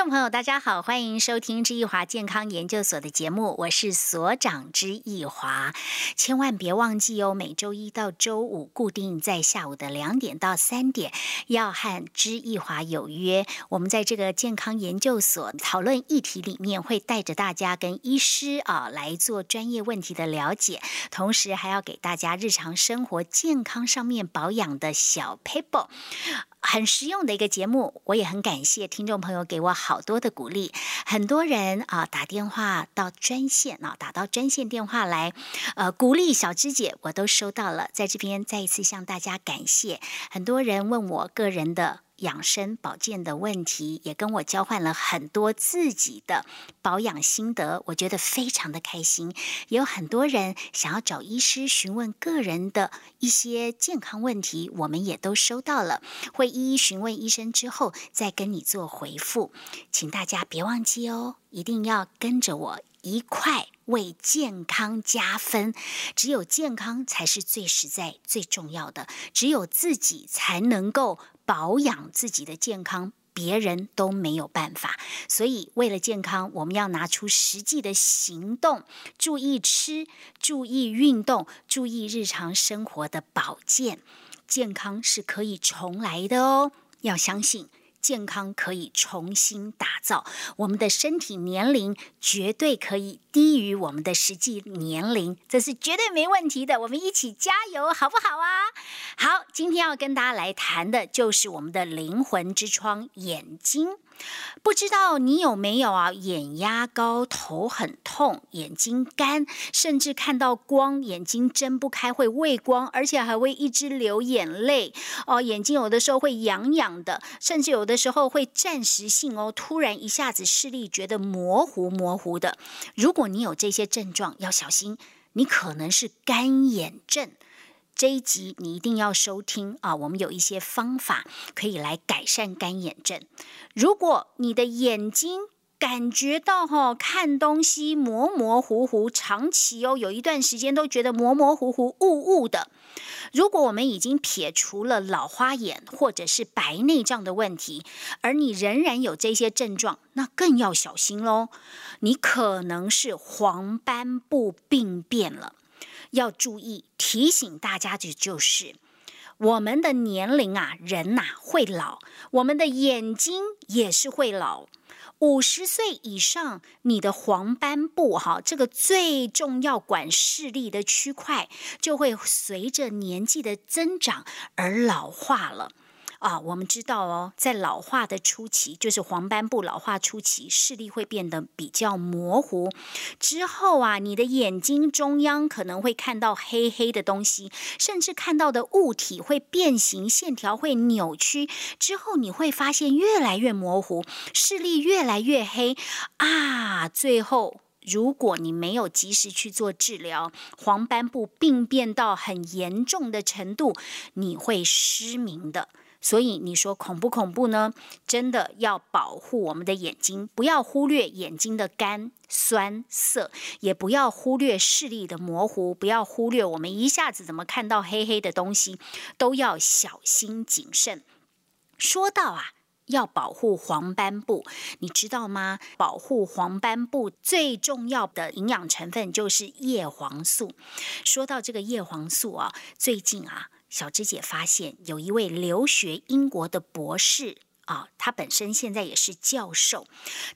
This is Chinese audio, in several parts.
众朋友，大家好，欢迎收听知易华健康研究所的节目，我是所长知易华。千万别忘记哦，每周一到周五固定在下午的两点到三点，要和知易华有约。我们在这个健康研究所讨论议题里面，会带着大家跟医师啊来做专业问题的了解，同时还要给大家日常生活健康上面保养的小 paper。很实用的一个节目，我也很感谢听众朋友给我好多的鼓励。很多人啊打电话到专线啊，打到专线电话来，呃，鼓励小芝姐，我都收到了，在这边再一次向大家感谢。很多人问我个人的。养生保健的问题，也跟我交换了很多自己的保养心得，我觉得非常的开心。也有很多人想要找医师询问个人的一些健康问题，我们也都收到了，会一一询问医生之后再跟你做回复。请大家别忘记哦，一定要跟着我一块为健康加分。只有健康才是最实在、最重要的，只有自己才能够。保养自己的健康，别人都没有办法。所以，为了健康，我们要拿出实际的行动，注意吃，注意运动，注意日常生活的保健。健康是可以重来的哦，要相信。健康可以重新打造，我们的身体年龄绝对可以低于我们的实际年龄，这是绝对没问题的。我们一起加油，好不好啊？好，今天要跟大家来谈的就是我们的灵魂之窗——眼睛。不知道你有没有啊？眼压高，头很痛，眼睛干，甚至看到光，眼睛睁不开，会畏光，而且还会一直流眼泪哦。眼睛有的时候会痒痒的，甚至有的时候会暂时性哦，突然一下子视力觉得模糊模糊的。如果你有这些症状，要小心，你可能是干眼症。这一集你一定要收听啊！我们有一些方法可以来改善干眼症。如果你的眼睛感觉到哈看东西模模糊糊，长期哦有一段时间都觉得模模糊糊、雾雾的。如果我们已经撇除了老花眼或者是白内障的问题，而你仍然有这些症状，那更要小心喽！你可能是黄斑部病变了。要注意提醒大家的就是，我们的年龄啊，人呐会老，我们的眼睛也是会老。五十岁以上，你的黄斑部哈，这个最重要管视力的区块，就会随着年纪的增长而老化了。啊，我们知道哦，在老化的初期，就是黄斑部老化初期，视力会变得比较模糊。之后啊，你的眼睛中央可能会看到黑黑的东西，甚至看到的物体会变形，线条会扭曲。之后你会发现越来越模糊，视力越来越黑啊。最后，如果你没有及时去做治疗，黄斑部病变到很严重的程度，你会失明的。所以你说恐不恐怖呢？真的要保护我们的眼睛，不要忽略眼睛的干酸涩，也不要忽略视力的模糊，不要忽略我们一下子怎么看到黑黑的东西，都要小心谨慎。说到啊，要保护黄斑部，你知道吗？保护黄斑部最重要的营养成分就是叶黄素。说到这个叶黄素啊，最近啊。小芝姐发现有一位留学英国的博士啊，他本身现在也是教授，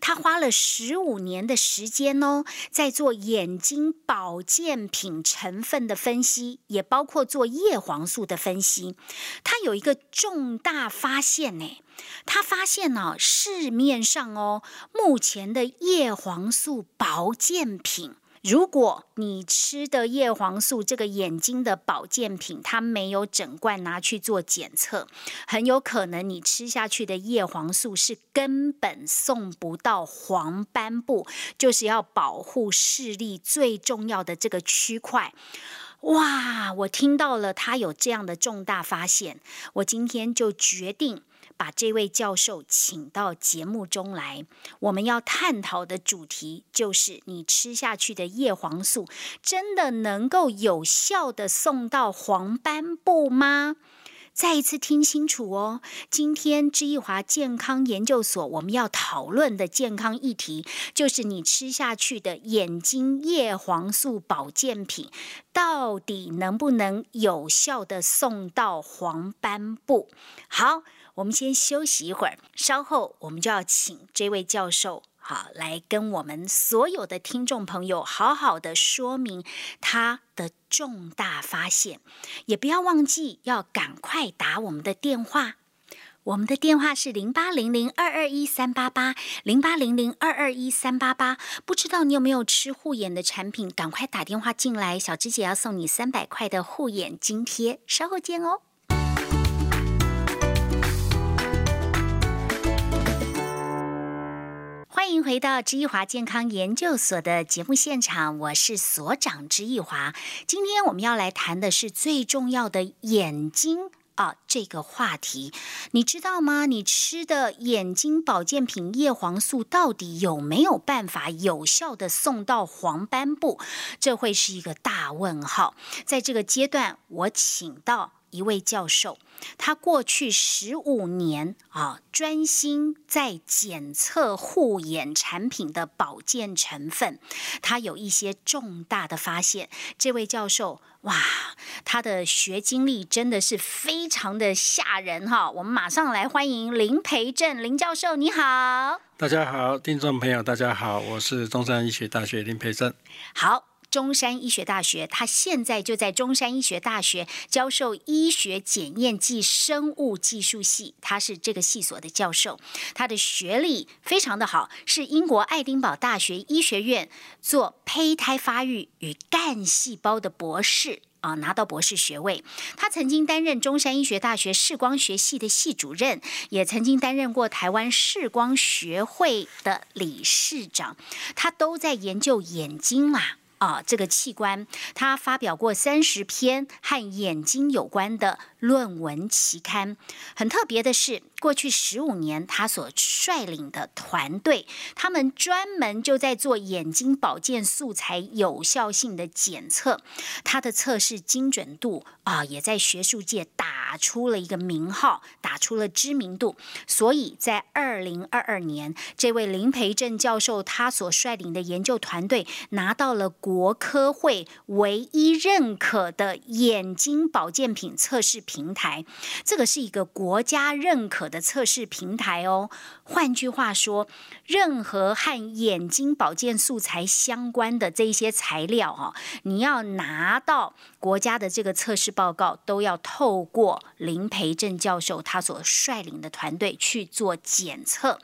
他花了十五年的时间哦，在做眼睛保健品成分的分析，也包括做叶黄素的分析。他有一个重大发现呢，他发现呢，市面上哦，目前的叶黄素保健品。如果你吃的叶黄素这个眼睛的保健品，它没有整罐拿去做检测，很有可能你吃下去的叶黄素是根本送不到黄斑部，就是要保护视力最重要的这个区块。哇，我听到了他有这样的重大发现，我今天就决定。把这位教授请到节目中来，我们要探讨的主题就是：你吃下去的叶黄素真的能够有效的送到黄斑部吗？再一次听清楚哦，今天知益华健康研究所我们要讨论的健康议题，就是你吃下去的眼睛叶黄素保健品，到底能不能有效的送到黄斑部？好，我们先休息一会儿，稍后我们就要请这位教授。好，来跟我们所有的听众朋友好好的说明他的重大发现，也不要忘记要赶快打我们的电话，我们的电话是零八零零二二一三八八零八零零二二一三八八。不知道你有没有吃护眼的产品？赶快打电话进来，小芝姐要送你三百块的护眼津贴，稍后见哦。欢迎回到知益华健康研究所的节目现场，我是所长知益华。今天我们要来谈的是最重要的眼睛啊这个话题，你知道吗？你吃的眼睛保健品叶黄素到底有没有办法有效的送到黄斑部？这会是一个大问号。在这个阶段，我请到一位教授。他过去十五年啊，专心在检测护眼产品的保健成分，他有一些重大的发现。这位教授，哇，他的学经历真的是非常的吓人哈！我们马上来欢迎林培正林教授，你好。大家好，听众朋友，大家好，我是中山医学大学林培正。好。中山医学大学，他现在就在中山医学大学教授医学检验暨生物技术系，他是这个系所的教授，他的学历非常的好，是英国爱丁堡大学医学院做胚胎发育与干细胞的博士啊，拿到博士学位。他曾经担任中山医学大学视光学系的系主任，也曾经担任过台湾视光学会的理事长，他都在研究眼睛嘛。啊，啊这个器官，他发表过三十篇和眼睛有关的论文期刊。很特别的是，过去十五年，他所率领的团队，他们专门就在做眼睛保健素材有效性的检测。他的测试精准度啊，也在学术界打出了一个名号，打出了知名度。所以在二零二二年，这位林培正教授他所率领的研究团队拿到了国。科会唯一认可的眼睛保健品测试品平台，这个是一个国家认可的测试平台哦。换句话说，任何和眼睛保健素材相关的这一些材料哈，你要拿到国家的这个测试报告，都要透过林培正教授他所率领的团队去做检测，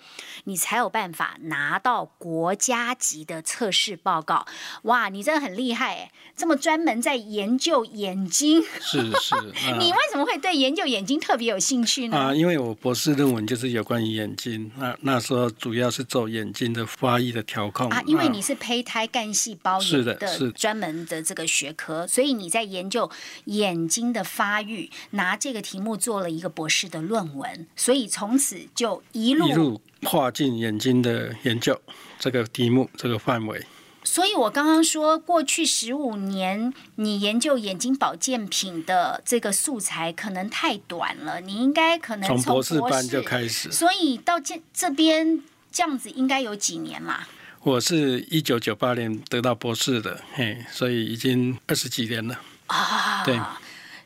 你才有办法拿到国家级的测试报告。哇，你！你真的很厉害哎，这么专门在研究眼睛。是是，你为什么会对研究眼睛特别有兴趣呢？啊，因为我博士论文就是有关于眼睛，那那时候主要是做眼睛的发育的调控啊。因为你是胚胎干细胞是的，是专门的这个学科，所以你在研究眼睛的发育，拿这个题目做了一个博士的论文，所以从此就一路一路跨进眼睛的研究这个题目这个范围。所以，我刚刚说，过去十五年你研究眼睛保健品的这个素材可能太短了，你应该可能从博士班就开始。所以到这这边这样子，应该有几年嘛？我是一九九八年得到博士的，嘿，所以已经二十几年了啊。对。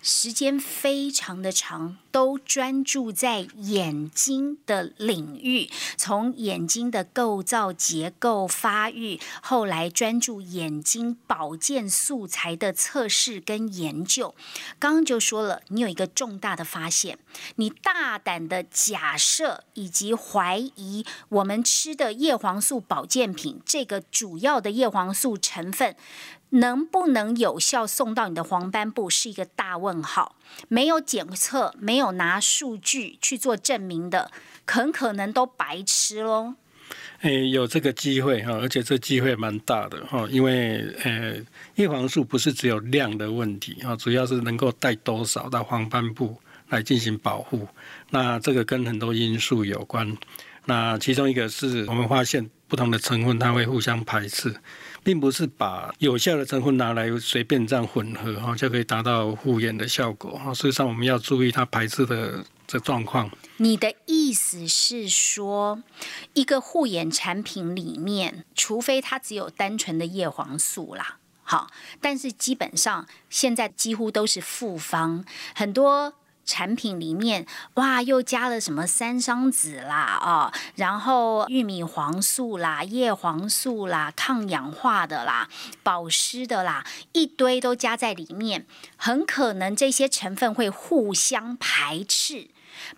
时间非常的长，都专注在眼睛的领域，从眼睛的构造、结构、发育，后来专注眼睛保健素材的测试跟研究。刚刚就说了，你有一个重大的发现，你大胆的假设以及怀疑，我们吃的叶黄素保健品这个主要的叶黄素成分。能不能有效送到你的黄斑部是一个大问号，没有检测，没有拿数据去做证明的，很可能都白吃喽。诶，有这个机会哈，而且这机会蛮大的哈，因为呃，叶黄素不是只有量的问题啊，主要是能够带多少到黄斑部来进行保护。那这个跟很多因素有关，那其中一个是我们发现不同的成分它会互相排斥。并不是把有效的成分拿来随便这样混合哈，就可以达到护眼的效果哈。事实上，我们要注意它排斥的这状况。你的意思是说，一个护眼产品里面，除非它只有单纯的叶黄素啦，好，但是基本上现在几乎都是复方，很多。产品里面哇，又加了什么三桑子啦，哦，然后玉米黄素啦、叶黄素啦、抗氧化的啦、保湿的啦，一堆都加在里面，很可能这些成分会互相排斥，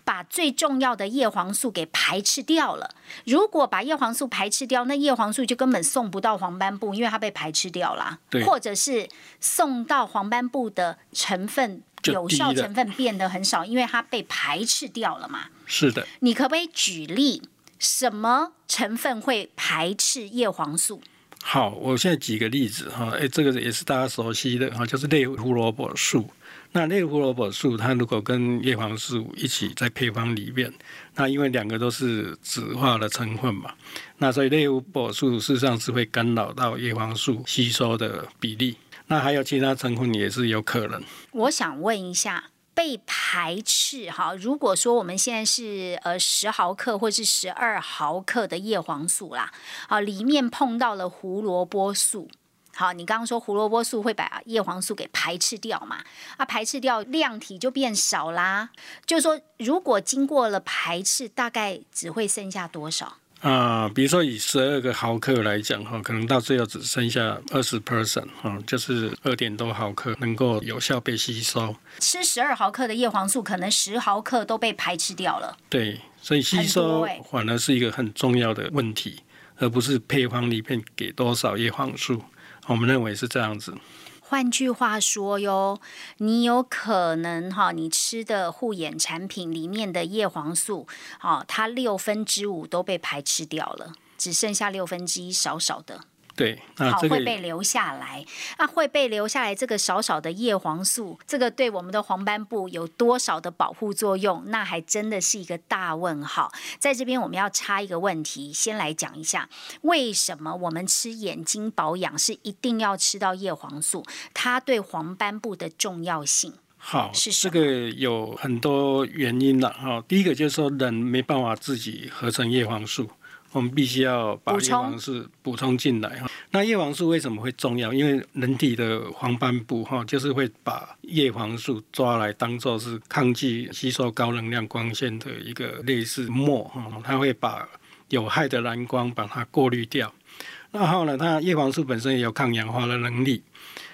把最重要的叶黄素给排斥掉了。如果把叶黄素排斥掉，那叶黄素就根本送不到黄斑部，因为它被排斥掉了，或者是送到黄斑部的成分。有效成分变得很少，因为它被排斥掉了嘛。是的。你可不可以举例，什么成分会排斥叶黄素？好，我现在举个例子哈，哎，这个也是大家熟悉的哈，就是类胡萝卜素。那类胡萝卜素，它如果跟叶黄素一起在配方里面，那因为两个都是酯化的成分嘛，那所以类胡萝卜素事实上是会干扰到叶黄素吸收的比例。那还有其他成分也是有可能。我想问一下，被排斥哈？如果说我们现在是呃十毫克或是十二毫克的叶黄素啦，啊，里面碰到了胡萝卜素，好，你刚刚说胡萝卜素会把叶黄素给排斥掉嘛？啊，排斥掉量体就变少啦。就是说，如果经过了排斥，大概只会剩下多少？啊，比如说以十二个毫克来讲哈，可能到最后只剩下二十 percent 哈，就是二点多毫克能够有效被吸收。吃十二毫克的叶黄素，可能十毫克都被排斥掉了。对，所以吸收反而是一个很重要的问题，而不是配方里面给多少叶黄素。我们认为是这样子。换句话说哟，你有可能哈，你吃的护眼产品里面的叶黄素，哦，它六分之五都被排斥掉了，只剩下六分之一少少的。对，好会被留下来，那会被留下来这个少少的叶黄素，这个对我们的黄斑部有多少的保护作用？那还真的是一个大问号。在这边我们要插一个问题，先来讲一下，为什么我们吃眼睛保养是一定要吃到叶黄素？它对黄斑部的重要性？好，是这个有很多原因了哈。第一个就是说，人没办法自己合成叶黄素。我们必须要把叶黄素补充进来哈。那叶黄素为什么会重要？因为人体的黄斑部哈，就是会把叶黄素抓来当做是抗拒吸收高能量光线的一个类似膜哈，它会把有害的蓝光把它过滤掉。然后呢，它叶黄素本身也有抗氧化的能力。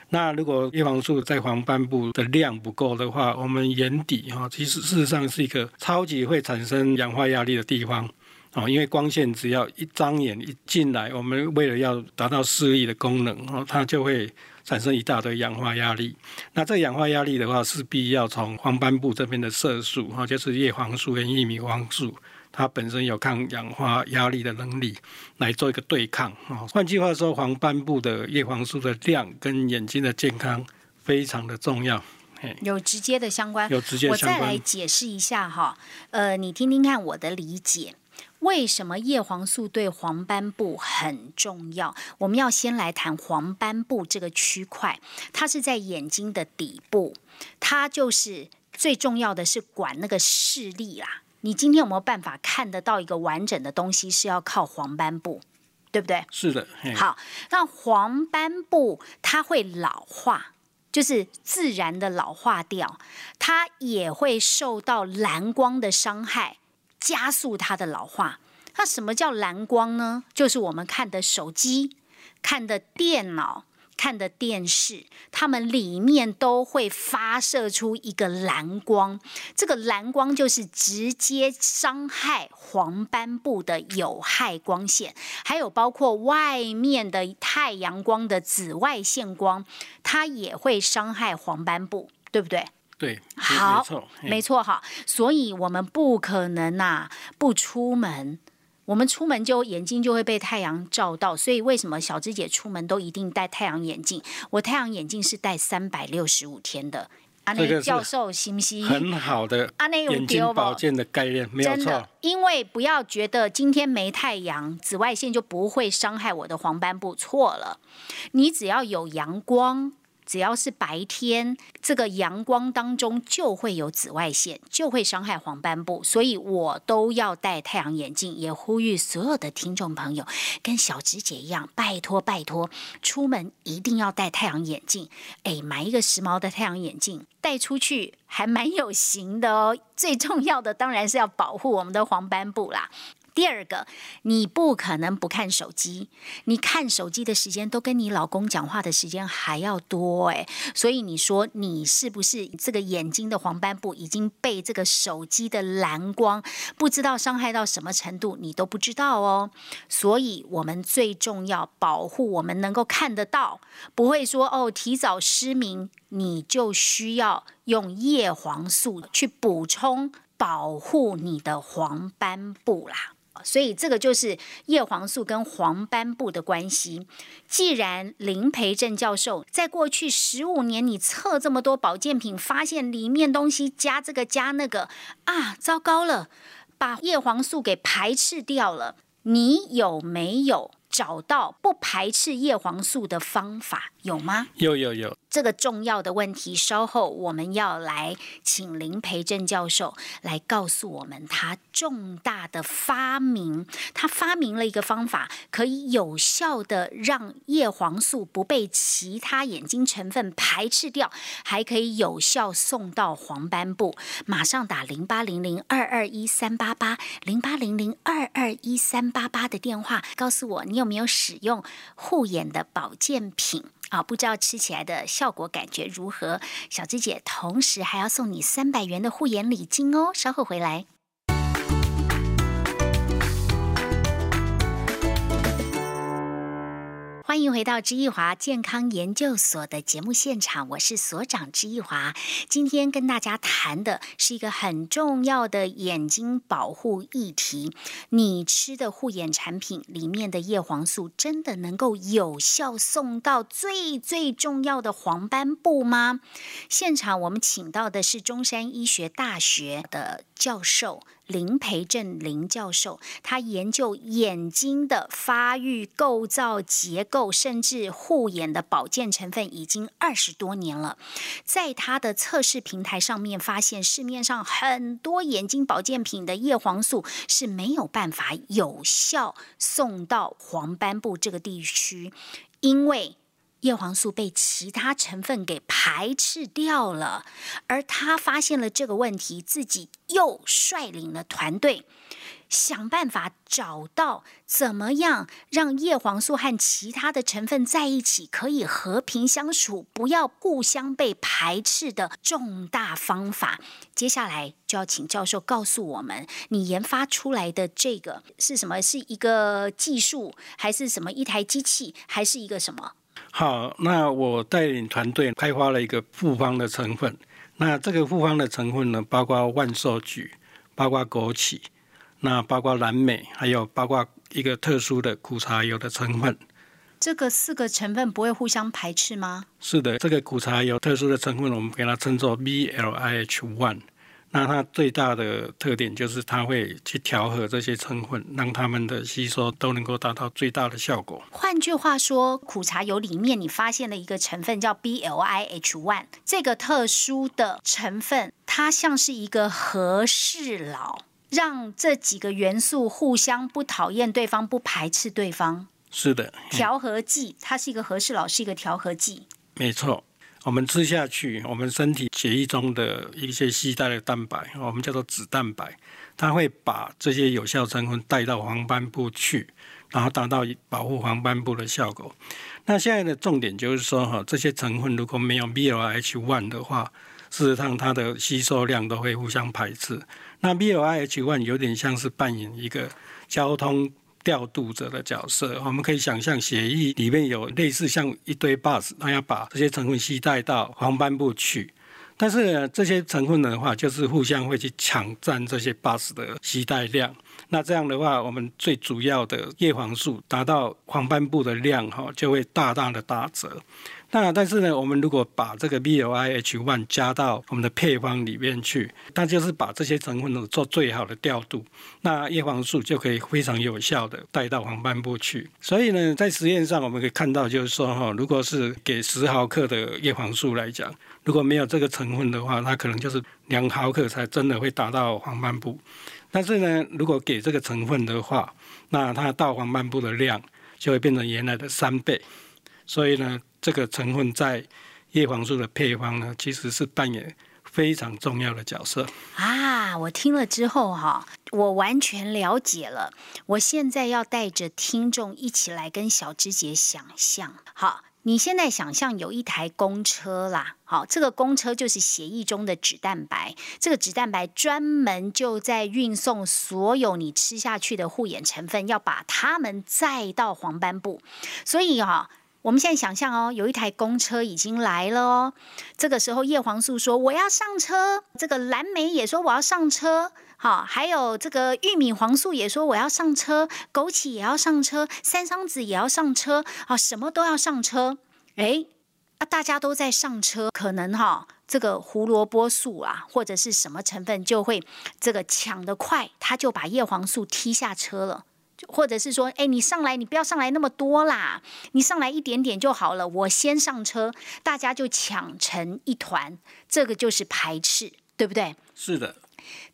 那如果叶黄素在黄斑部的量不够的话，我们眼底哈，其实事实上是一个超级会产生氧化压力的地方。哦，因为光线只要一张眼一进来，我们为了要达到视力的功能，哦，它就会产生一大堆氧化压力。那这氧化压力的话，势必要从黄斑部这边的色素，哈，就是叶黄素跟玉米黄素，它本身有抗氧化压力的能力，来做一个对抗。哦，换句话说，黄斑部的叶黄素的量跟眼睛的健康非常的重要，有直接的相关。有直接相关。我再来解释一下哈，呃，你听听看我的理解。为什么叶黄素对黄斑部很重要？我们要先来谈黄斑部这个区块，它是在眼睛的底部，它就是最重要的是管那个视力啦。你今天有没有办法看得到一个完整的东西？是要靠黄斑部，对不对？是的。好，那黄斑部它会老化，就是自然的老化掉，它也会受到蓝光的伤害。加速它的老化。那什么叫蓝光呢？就是我们看的手机、看的电脑、看的电视，它们里面都会发射出一个蓝光。这个蓝光就是直接伤害黄斑部的有害光线，还有包括外面的太阳光的紫外线光，它也会伤害黄斑部，对不对？对，好，没错哈，所以我们不可能呐不出门，我们出门就眼睛就会被太阳照到，所以为什么小芝姐出门都一定戴太阳眼镜？我太阳眼镜是戴三百六十五天的，阿内教授行不行？很好的眼睛保健的概念，没有错。因为不要觉得今天没太阳，紫外线就不会伤害我的黄斑部，错了。你只要有阳光。只要是白天，这个阳光当中就会有紫外线，就会伤害黄斑部，所以我都要戴太阳眼镜。也呼吁所有的听众朋友，跟小直姐一样，拜托拜托，出门一定要戴太阳眼镜。哎，买一个时髦的太阳眼镜，戴出去还蛮有型的哦。最重要的当然是要保护我们的黄斑部啦。第二个，你不可能不看手机，你看手机的时间都跟你老公讲话的时间还要多诶。所以你说你是不是这个眼睛的黄斑部已经被这个手机的蓝光不知道伤害到什么程度，你都不知道哦。所以我们最重要保护我们能够看得到，不会说哦提早失明，你就需要用叶黄素去补充保护你的黄斑部啦。所以这个就是叶黄素跟黄斑部的关系。既然林培正教授在过去十五年，你测这么多保健品，发现里面东西加这个加那个啊，糟糕了，把叶黄素给排斥掉了。你有没有？找到不排斥叶黄素的方法有吗？有有有，这个重要的问题，稍后我们要来请林培正教授来告诉我们他重大的发明。他发明了一个方法，可以有效的让叶黄素不被其他眼睛成分排斥掉，还可以有效送到黄斑部。马上打零八零零二二一三八八零八零零二二一三八八的电话，告诉我你有。有没有使用护眼的保健品啊？不知道吃起来的效果感觉如何？小芝姐同时还要送你三百元的护眼礼金哦，稍后回来。欢迎回到知易华健康研究所的节目现场，我是所长知易华。今天跟大家谈的是一个很重要的眼睛保护议题：你吃的护眼产品里面的叶黄素真的能够有效送到最最重要的黄斑部吗？现场我们请到的是中山医学大学的教授。林培正林教授，他研究眼睛的发育、构造、结构，甚至护眼的保健成分已经二十多年了。在他的测试平台上面，发现市面上很多眼睛保健品的叶黄素是没有办法有效送到黄斑部这个地区，因为。叶黄素被其他成分给排斥掉了，而他发现了这个问题，自己又率领了团队，想办法找到怎么样让叶黄素和其他的成分在一起可以和平相处，不要互相被排斥的重大方法。接下来就要请教授告诉我们，你研发出来的这个是什么？是一个技术，还是什么一台机器，还是一个什么？好，那我带领团队开发了一个复方的成分。那这个复方的成分呢，包括万寿菊，包括枸杞，那包括蓝莓，还有包括一个特殊的苦茶油的成分。这个四个成分不会互相排斥吗？是的，这个苦茶油特殊的成分，我们给它称作 B L I H One。那它最大的特点就是它会去调和这些成分，让它们的吸收都能够达到最大的效果。换句话说，苦茶油里面你发现了一个成分叫 B L I H One，这个特殊的成分，它像是一个和事佬，让这几个元素互相不讨厌对方，不排斥对方。是的，调和剂，它是一个和事佬，是一个调和剂。没错。我们吃下去，我们身体血液中的一些携带的蛋白，我们叫做脂蛋白，它会把这些有效成分带到黄斑部去，然后达到保护黄斑部的效果。那现在的重点就是说，哈，这些成分如果没有 B L H one 的话，事实上它的吸收量都会互相排斥。那 B L H one 有点像是扮演一个交通。调度者的角色，我们可以想象协议里面有类似像一堆 bus，那要把这些成分吸带到黄斑部去。但是这些成分的话，就是互相会去抢占这些 bus 的吸带量。那这样的话，我们最主要的叶黄素达到黄斑部的量哈，就会大大的打折。那但是呢，我们如果把这个 B O I H one 加到我们的配方里面去，那就是把这些成分呢做最好的调度，那叶黄素就可以非常有效的带到黄斑部去。所以呢，在实验上我们可以看到，就是说哈，如果是给十毫克的叶黄素来讲，如果没有这个成分的话，它可能就是两毫克才真的会达到黄斑部。但是呢，如果给这个成分的话，那它到黄斑部的量就会变成原来的三倍。所以呢，这个成分在叶黄素的配方呢，其实是扮演非常重要的角色啊！我听了之后哈，我完全了解了。我现在要带着听众一起来跟小芝姐想象。好，你现在想象有一台公车啦，好，这个公车就是协议中的脂蛋白，这个脂蛋白专门就在运送所有你吃下去的护眼成分，要把它们载到黄斑部，所以哈。我们现在想象哦，有一台公车已经来了哦。这个时候，叶黄素说：“我要上车。”这个蓝莓也说：“我要上车。”好，还有这个玉米黄素也说：“我要上车。”枸杞也要上车，三桑子也要上车。啊，什么都要上车。哎，啊，大家都在上车，可能哈，这个胡萝卜素啊，或者是什么成分就会这个抢得快，他就把叶黄素踢下车了。或者是说，哎，你上来，你不要上来那么多啦，你上来一点点就好了。我先上车，大家就抢成一团，这个就是排斥，对不对？是的。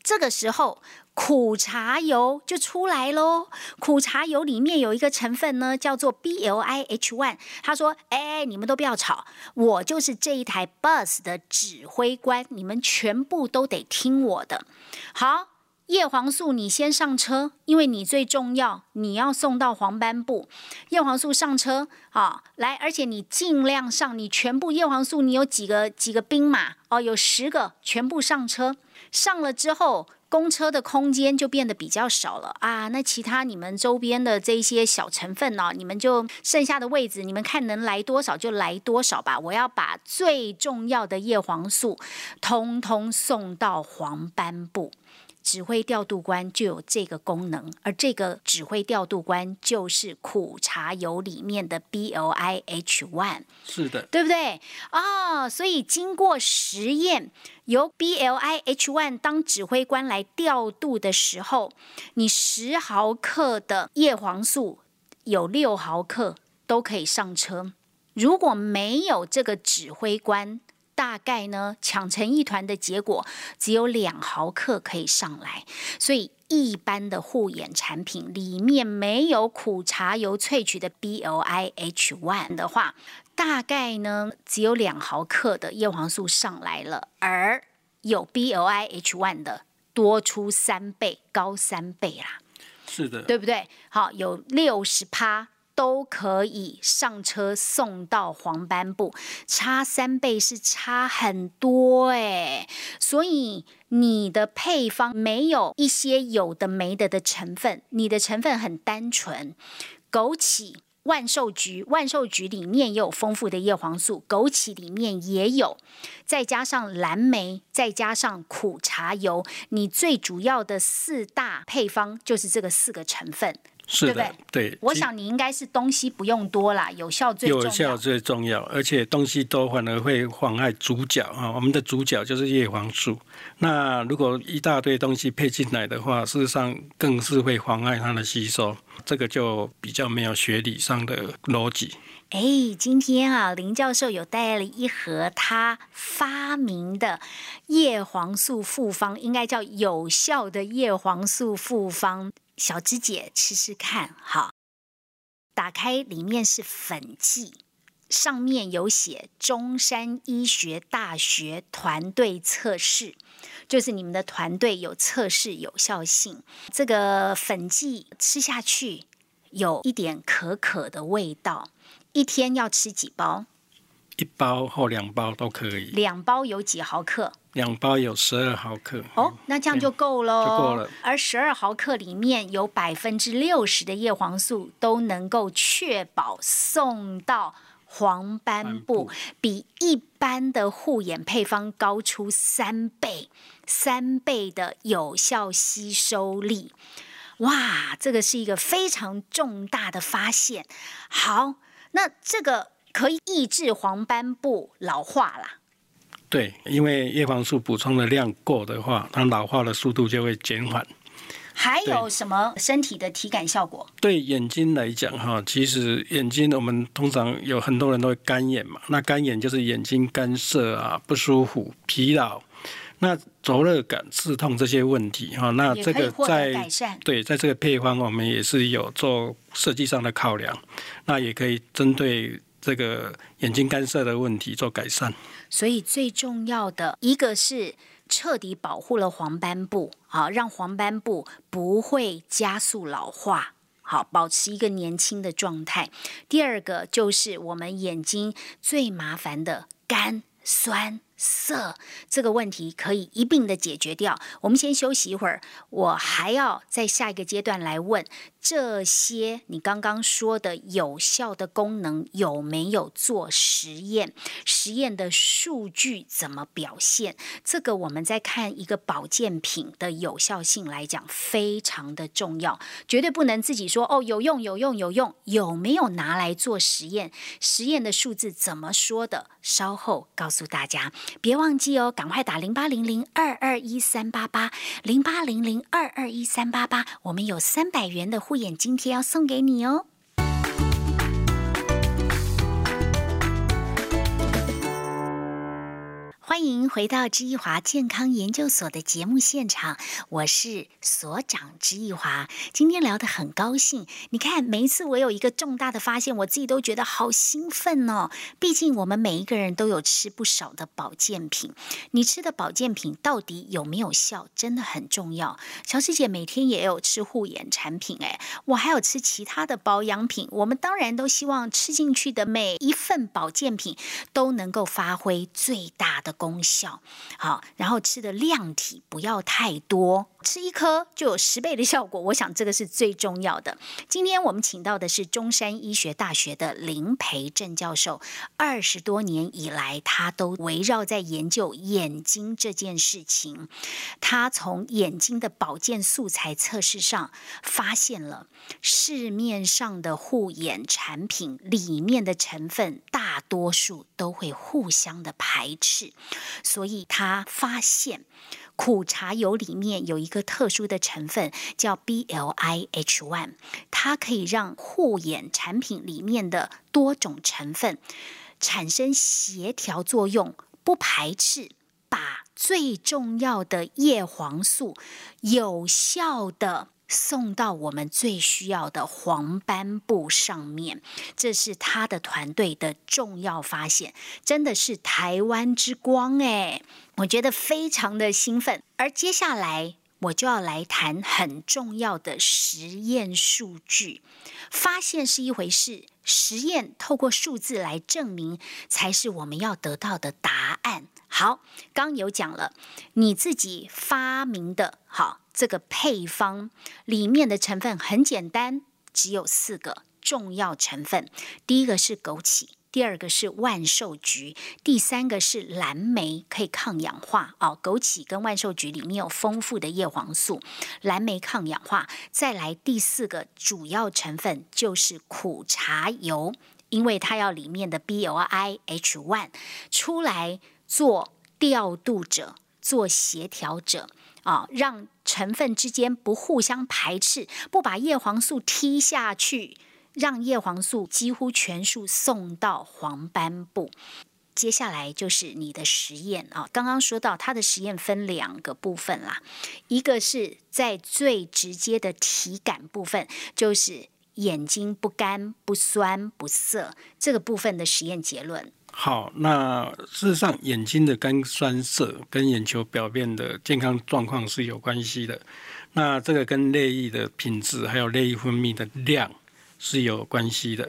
这个时候，苦茶油就出来喽。苦茶油里面有一个成分呢，叫做 B L I H one。他说：“哎，你们都不要吵，我就是这一台 bus 的指挥官，你们全部都得听我的。”好。叶黄素，你先上车，因为你最重要，你要送到黄斑部。叶黄素上车，好来，而且你尽量上，你全部叶黄素，你有几个几个兵马哦？有十个，全部上车。上了之后，公车的空间就变得比较少了啊。那其他你们周边的这些小成分呢？你们就剩下的位置，你们看能来多少就来多少吧。我要把最重要的叶黄素通通送到黄斑部。指挥调度官就有这个功能，而这个指挥调度官就是苦茶油里面的 B L I H one，是的，对不对？哦，所以经过实验，由 B L I H one 当指挥官来调度的时候，你十毫克的叶黄素有六毫克都可以上车。如果没有这个指挥官，大概呢，抢成一团的结果只有两毫克可以上来，所以一般的护眼产品里面没有苦茶油萃取的 B L I H one 的话，大概呢只有两毫克的叶黄素上来了，而有 B L I H one 的多出三倍，高三倍啦，是的，对不对？好，有六十趴。都可以上车送到黄斑部，差三倍是差很多哎，所以你的配方没有一些有的没的的成分，你的成分很单纯，枸杞、万寿菊、万寿菊里面也有丰富的叶黄素，枸杞里面也有，再加上蓝莓，再加上苦茶油，你最主要的四大配方就是这个四个成分。是的，对，我想你应该是东西不用多啦，有效最有效最重要，而且东西多反而会妨碍主角啊。我们的主角就是叶黄素，那如果一大堆东西配进来的话，事实上更是会妨碍它的吸收，这个就比较没有学理上的逻辑。哎，今天啊，林教授有带了一盒他发明的叶黄素复方，应该叫有效的叶黄素复方。小芝姐吃吃看，哈，打开里面是粉剂，上面有写中山医学大学团队测试，就是你们的团队有测试有效性。这个粉剂吃下去有一点可可的味道，一天要吃几包？一包或两包都可以。两包有几毫克？两包有十二毫克。哦，那这样就够了。就够了。而十二毫克里面有百分之六十的叶黄素都能够确保送到黄斑部，比一般的护眼配方高出三倍，三倍的有效吸收力。哇，这个是一个非常重大的发现。好，那这个。可以抑制黄斑部老化啦。对，因为叶黄素补充的量够的话，它老化的速度就会减缓。还有什么身体的体感效果？对眼睛来讲，哈，其实眼睛我们通常有很多人都会干眼嘛。那干眼就是眼睛干涩啊、不舒服、疲劳、那灼热感、刺痛这些问题，哈。那这个在对，在这个配方我们也是有做设计上的考量，那也可以针对这个眼睛干涩的问题做改善。所以最重要的一个是彻底保护了黄斑部，好让黄斑部不会加速老化，好保持一个年轻的状态。第二个就是我们眼睛最麻烦的干酸。色这个问题可以一并的解决掉。我们先休息一会儿，我还要在下一个阶段来问这些你刚刚说的有效的功能有没有做实验？实验的数据怎么表现？这个我们在看一个保健品的有效性来讲，非常的重要，绝对不能自己说哦有用有用有用，有没有拿来做实验？实验的数字怎么说的？稍后告诉大家。别忘记哦，赶快打零八零零二二一三八八零八零零二二一三八八，我们有三百元的护眼津贴要送给你哦。欢迎回到知易华健康研究所的节目现场，我是所长知易华。今天聊得很高兴，你看每一次我有一个重大的发现，我自己都觉得好兴奋哦。毕竟我们每一个人都有吃不少的保健品，你吃的保健品到底有没有效，真的很重要。小师姐每天也有吃护眼产品，哎，我还有吃其他的保养品。我们当然都希望吃进去的每一份保健品都能够发挥最大的。功效。好，然后吃的量体不要太多，吃一颗就有十倍的效果。我想这个是最重要的。今天我们请到的是中山医学大学的林培正教授，二十多年以来，他都围绕在研究眼睛这件事情。他从眼睛的保健素材测试上发现了市面上的护眼产品里面的成分，大多数都会互相的排斥。所以他发现苦茶油里面有一个特殊的成分叫 BLIH one，它可以让护眼产品里面的多种成分产生协调作用，不排斥，把最重要的叶黄素有效的。送到我们最需要的黄斑部上面，这是他的团队的重要发现，真的是台湾之光哎！我觉得非常的兴奋。而接下来我就要来谈很重要的实验数据，发现是一回事，实验透过数字来证明，才是我们要得到的答案。好，刚有讲了，你自己发明的，好，这个配方里面的成分很简单，只有四个重要成分。第一个是枸杞，第二个是万寿菊，第三个是蓝莓，可以抗氧化。哦，枸杞跟万寿菊里面有丰富的叶黄素，蓝莓抗氧化。再来第四个主要成分就是苦茶油，因为它要里面的 B L I H one 出来。做调度者，做协调者啊，让成分之间不互相排斥，不把叶黄素踢下去，让叶黄素几乎全数送到黄斑部。接下来就是你的实验啊，刚刚说到它的实验分两个部分啦，一个是在最直接的体感部分，就是眼睛不干、不酸、不涩这个部分的实验结论。好，那事实上，眼睛的干酸涩跟眼球表面的健康状况是有关系的。那这个跟泪液的品质还有泪液分泌的量是有关系的。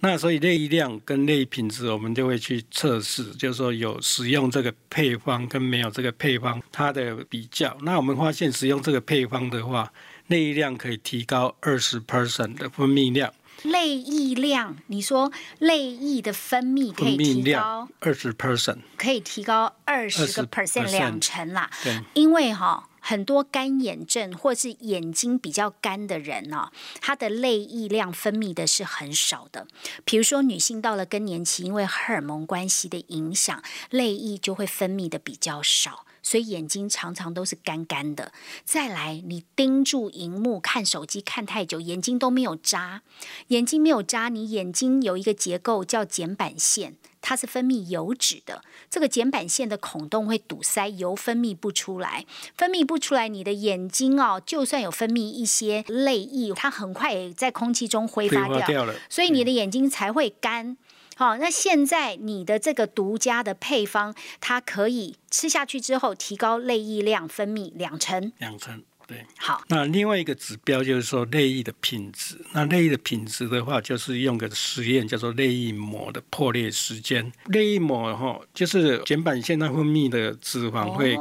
那所以泪液量跟泪液品质，我们就会去测试，就是说有使用这个配方跟没有这个配方它的比较。那我们发现使用这个配方的话，泪液量可以提高二十 percent 的分泌量。泪液量，你说泪液的分泌可以提高二十 percent，可以提高二十个 percent 两成啦。对，因为哈。很多干眼症或是眼睛比较干的人呢，他的泪液量分泌的是很少的。比如说女性到了更年期，因为荷尔蒙关系的影响，泪液就会分泌的比较少。所以眼睛常常都是干干的。再来，你盯住荧幕看手机看太久，眼睛都没有眨。眼睛没有眨，你眼睛有一个结构叫睑板腺，它是分泌油脂的。这个睑板腺的孔洞会堵塞，油分泌不出来。分泌不出来，你的眼睛哦，就算有分泌一些泪液，它很快也在空气中挥发掉了。所以你的眼睛才会干。好，那现在你的这个独家的配方，它可以吃下去之后提高泪液量分泌两成，两成，对。好，那另外一个指标就是说泪液的品质。那泪液的品质的话，就是用个实验叫做泪液膜的破裂时间。泪液膜哈，就是睑板腺它分泌的脂肪会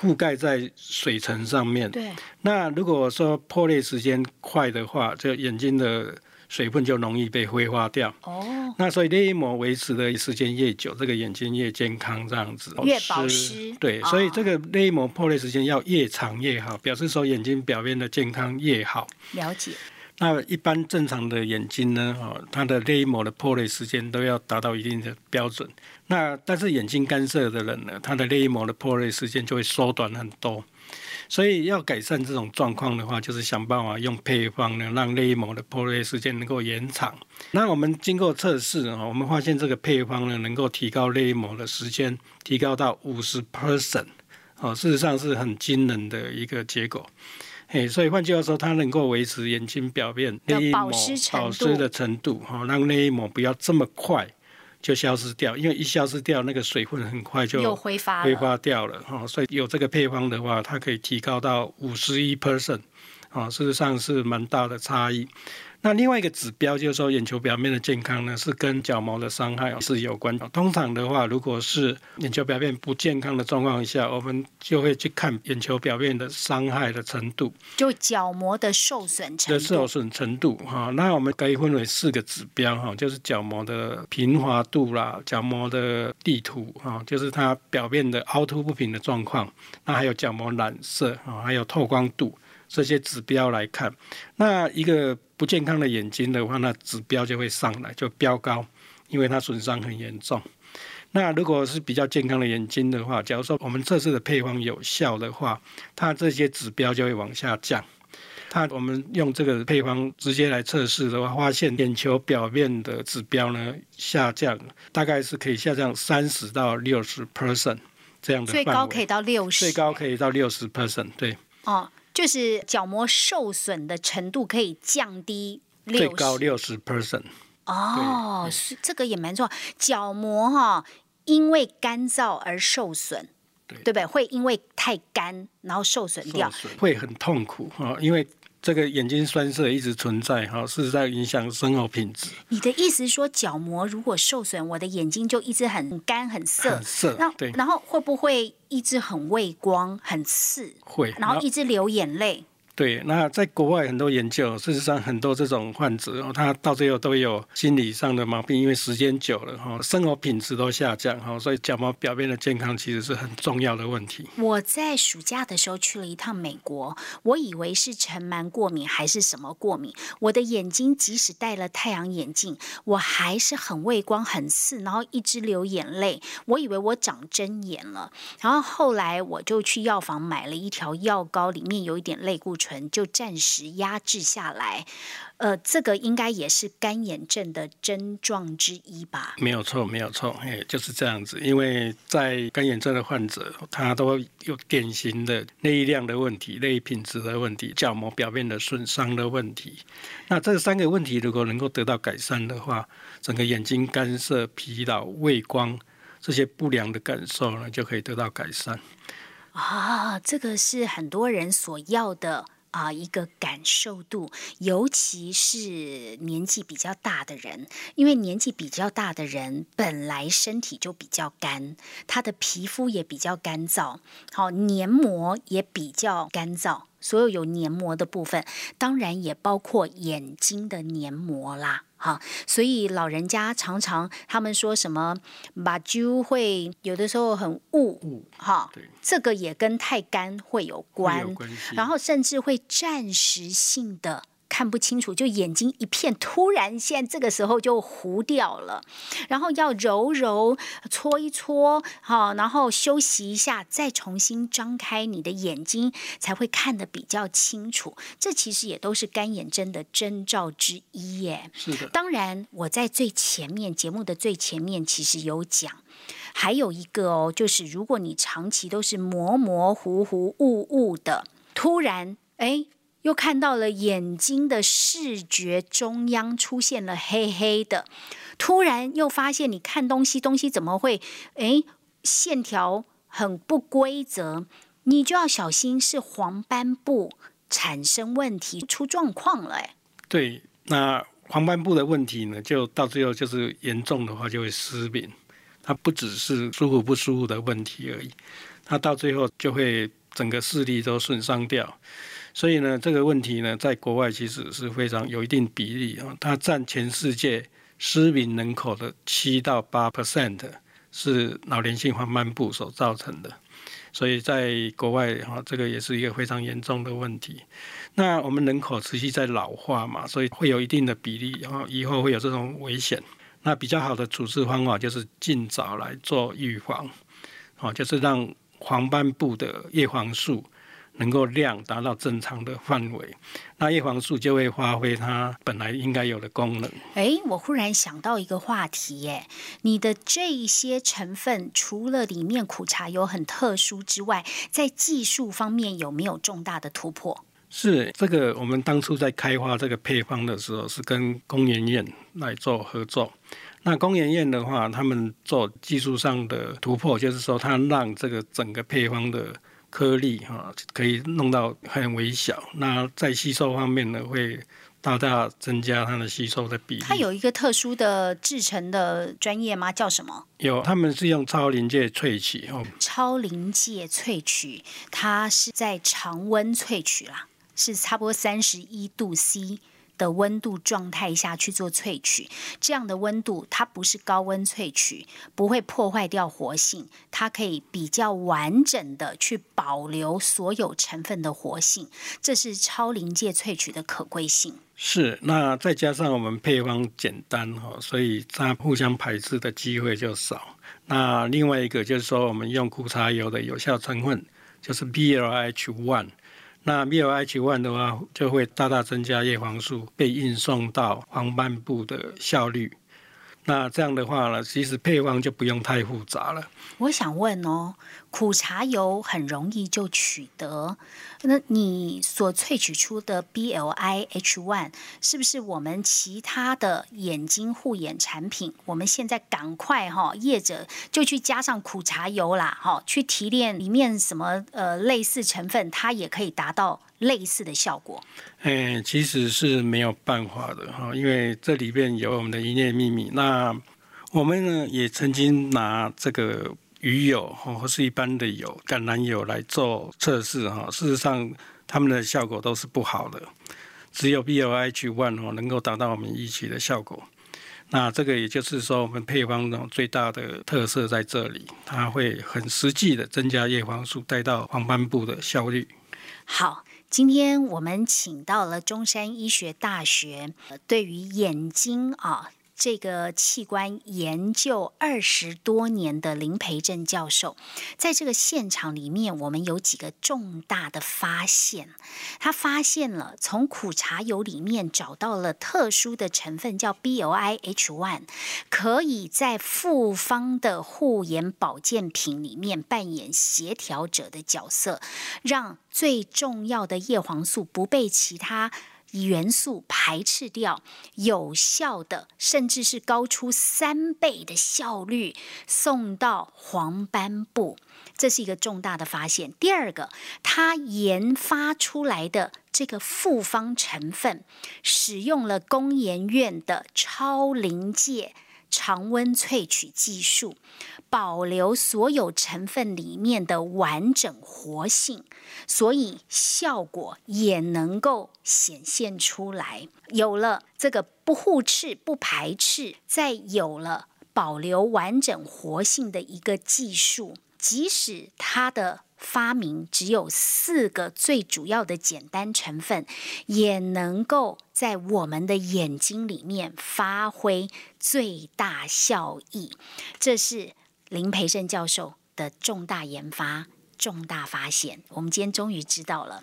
覆盖在水层上面。对。那如果说破裂时间快的话，就眼睛的。水分就容易被挥发掉。哦，那所以泪膜维持的时间越久，这个眼睛越健康，这样子。越保湿。对，所以这个泪膜破裂时间要越长越好，表示说眼睛表面的健康越好。了解。那一般正常的眼睛呢，哦，它的泪膜的破裂时间都要达到一定的标准。那但是眼睛干涩的人呢，他的泪膜的破裂时间就会缩短很多。所以要改善这种状况的话，就是想办法用配方呢，让泪膜的破裂时间能够延长。那我们经过测试啊，我们发现这个配方呢，能够提高泪膜的时间，提高到五十 percent，哦，事实上是很惊人的一个结果。嘿，所以换句话说，它能够维持眼睛表面泪膜保湿的程度，哈，让泪膜不要这么快。就消失掉，因为一消失掉，那个水分很快就挥发挥发掉了哈。所以有这个配方的话，它可以提高到五十一 percent，啊，事实上是蛮大的差异。那另外一个指标就是说，眼球表面的健康呢，是跟角膜的伤害是有关。通常的话，如果是眼球表面不健康的状况下，我们就会去看眼球表面的伤害的程度，就角膜的受损程度。的受损程度哈，那我们可以分为四个指标哈，就是角膜的平滑度啦，角膜的地图哈，就是它表面的凹凸不平的状况。那还有角膜染色啊，还有透光度这些指标来看，那一个。不健康的眼睛的话，那指标就会上来，就飙高，因为它损伤很严重。那如果是比较健康的眼睛的话，假如说我们测试的配方有效的话，它这些指标就会往下降。它我们用这个配方直接来测试的话，发现眼球表面的指标呢下降，大概是可以下降三十到六十 percent 这样的。最高可以到六十。最高可以到六十 percent，对。哦。就是角膜受损的程度可以降低最高六十 percent 哦，是这个也蛮重要。角膜哈，因为干燥而受损，对对不对？会因为太干然后受损掉，会很痛苦啊，因为。这个眼睛酸涩一直存在哈，是在影响生活品质。你的意思是说，角膜如果受损，我的眼睛就一直很干、很涩。很涩。对。然后会不会一直很畏光、很刺？会。然后一直流眼泪。对，那在国外很多研究，事实上很多这种患者，他到最后都有心理上的毛病，因为时间久了哈，生活品质都下降哈，所以角膜表面的健康其实是很重要的问题。我在暑假的时候去了一趟美国，我以为是尘螨过敏还是什么过敏，我的眼睛即使戴了太阳眼镜，我还是很畏光、很刺，然后一直流眼泪，我以为我长针眼了。然后后来我就去药房买了一条药膏，里面有一点类固醇。就暂时压制下来，呃，这个应该也是干眼症的症状之一吧？没有错，没有错，哎，就是这样子。因为在干眼症的患者，他都有典型的泪量的问题、泪品质的问题、角膜表面的损伤的问题。那这三个问题如果能够得到改善的话，整个眼睛干涩、疲劳、畏光这些不良的感受呢，就可以得到改善。啊，这个是很多人所要的。啊，一个感受度，尤其是年纪比较大的人，因为年纪比较大的人本来身体就比较干，他的皮肤也比较干燥，好，黏膜也比较干燥，所有有黏膜的部分，当然也包括眼睛的黏膜啦。哈，所以老人家常常他们说什么把灸会有的时候很雾，哈，这个也跟太干会有关，然后甚至会暂时性的。看不清楚，就眼睛一片，突然现在这个时候就糊掉了，然后要揉揉、搓一搓，好，然后休息一下，再重新张开你的眼睛，才会看得比较清楚。这其实也都是干眼症的征兆之一，耶。是的。当然，我在最前面节目的最前面其实有讲，还有一个哦，就是如果你长期都是模模糊糊、雾雾的，突然哎。又看到了眼睛的视觉中央出现了黑黑的，突然又发现你看东西，东西怎么会诶线条很不规则？你就要小心是黄斑部产生问题出状况了。哎，对，那黄斑部的问题呢，就到最后就是严重的话就会失明，它不只是舒服不舒服的问题而已，它到最后就会整个视力都损伤掉。所以呢，这个问题呢，在国外其实是非常有一定比例啊，它占全世界失明人口的七到八 percent 是老年性黄斑部所造成的。所以在国外哈，这个也是一个非常严重的问题。那我们人口持续在老化嘛，所以会有一定的比例，然后以后会有这种危险。那比较好的处置方法就是尽早来做预防，哦，就是让黄斑部的叶黄素。能够量达到正常的范围，那叶黄素就会发挥它本来应该有的功能。哎，我忽然想到一个话题，耶，你的这些成分除了里面苦茶有很特殊之外，在技术方面有没有重大的突破？是这个，我们当初在开发这个配方的时候，是跟工研院来做合作。那工研院的话，他们做技术上的突破，就是说，它让这个整个配方的。颗粒哈可以弄到很微小，那在吸收方面呢，会大大增加它的吸收的比例。它有一个特殊的制成的专业吗？叫什么？有，他们是用超临界萃取哦。超临界萃取，它是在常温萃取啦，是差不多三十一度 C。的温度状态下去做萃取，这样的温度它不是高温萃取，不会破坏掉活性，它可以比较完整的去保留所有成分的活性，这是超临界萃取的可贵性。是，那再加上我们配方简单哈，所以它互相排斥的机会就少。那另外一个就是说，我们用苦茶油的有效成分就是 BLH one。那没有 H one 的话，就会大大增加叶黄素被运送到黄斑部的效率。那这样的话呢，其实配方就不用太复杂了。我想问哦，苦茶油很容易就取得，那你所萃取出的 B L I H one 是不是我们其他的眼睛护眼产品？我们现在赶快哈，业者就去加上苦茶油啦，哈，去提炼里面什么呃类似成分，它也可以达到。类似的效果，哎，其实是没有办法的哈，因为这里边有我们的营业秘密。那我们呢，也曾经拿这个鱼油或是一般的油、橄榄油来做测试哈，事实上他们的效果都是不好的，只有 B L H one 哦能够达到我们预期的效果。那这个也就是说，我们配方呢最大的特色在这里，它会很实际的增加叶黄素带到黄斑部的效率。好。今天我们请到了中山医学大学对于眼睛啊。这个器官研究二十多年的林培正教授，在这个现场里面，我们有几个重大的发现。他发现了从苦茶油里面找到了特殊的成分，叫 B O I H one，可以在复方的护眼保健品里面扮演协调者的角色，让最重要的叶黄素不被其他。元素排斥掉，有效的，甚至是高出三倍的效率送到黄斑部，这是一个重大的发现。第二个，它研发出来的这个复方成分，使用了工研院的超临界常温萃取技术，保留所有成分里面的完整活性，所以效果也能够显现出来。有了这个不互斥、不排斥，再有了保留完整活性的一个技术，即使它的。发明只有四个最主要的简单成分，也能够在我们的眼睛里面发挥最大效益。这是林培生教授的重大研发、重大发现。我们今天终于知道了，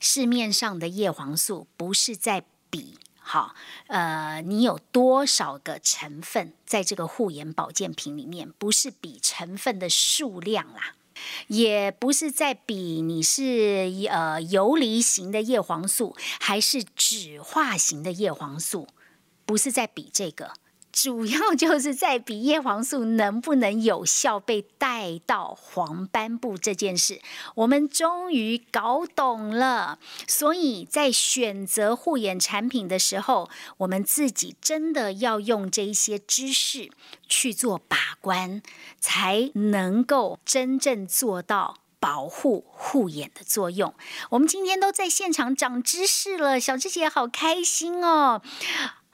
市面上的叶黄素不是在比好，呃，你有多少个成分在这个护眼保健品里面，不是比成分的数量啦。也不是在比你是呃游离型的叶黄素还是酯化型的叶黄素，不是在比这个。主要 就是在比叶黄素能不能有效被带到黄斑部这件事，我们终于搞懂了。所以在选择护眼产品的时候，我们自己真的要用这一些知识去做把关，才能够真正做到保护护眼的作用。我们今天都在现场长知识了，小智姐好开心哦，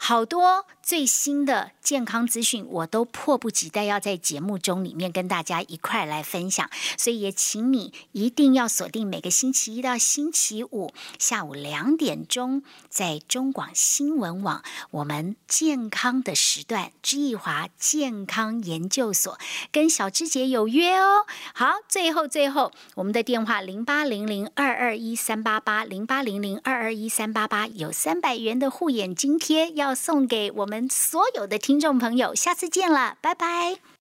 好多。最新的健康资讯，我都迫不及待要在节目中里面跟大家一块来分享，所以也请你一定要锁定每个星期一到星期五下午两点钟，在中广新闻网我们健康的时段，知易华健康研究所跟小芝姐有约哦。好，最后最后，我们的电话零八零零二二一三八八零八零零二二一三八八有三百元的护眼津贴要送给我们。所有的听众朋友，下次见了，拜拜。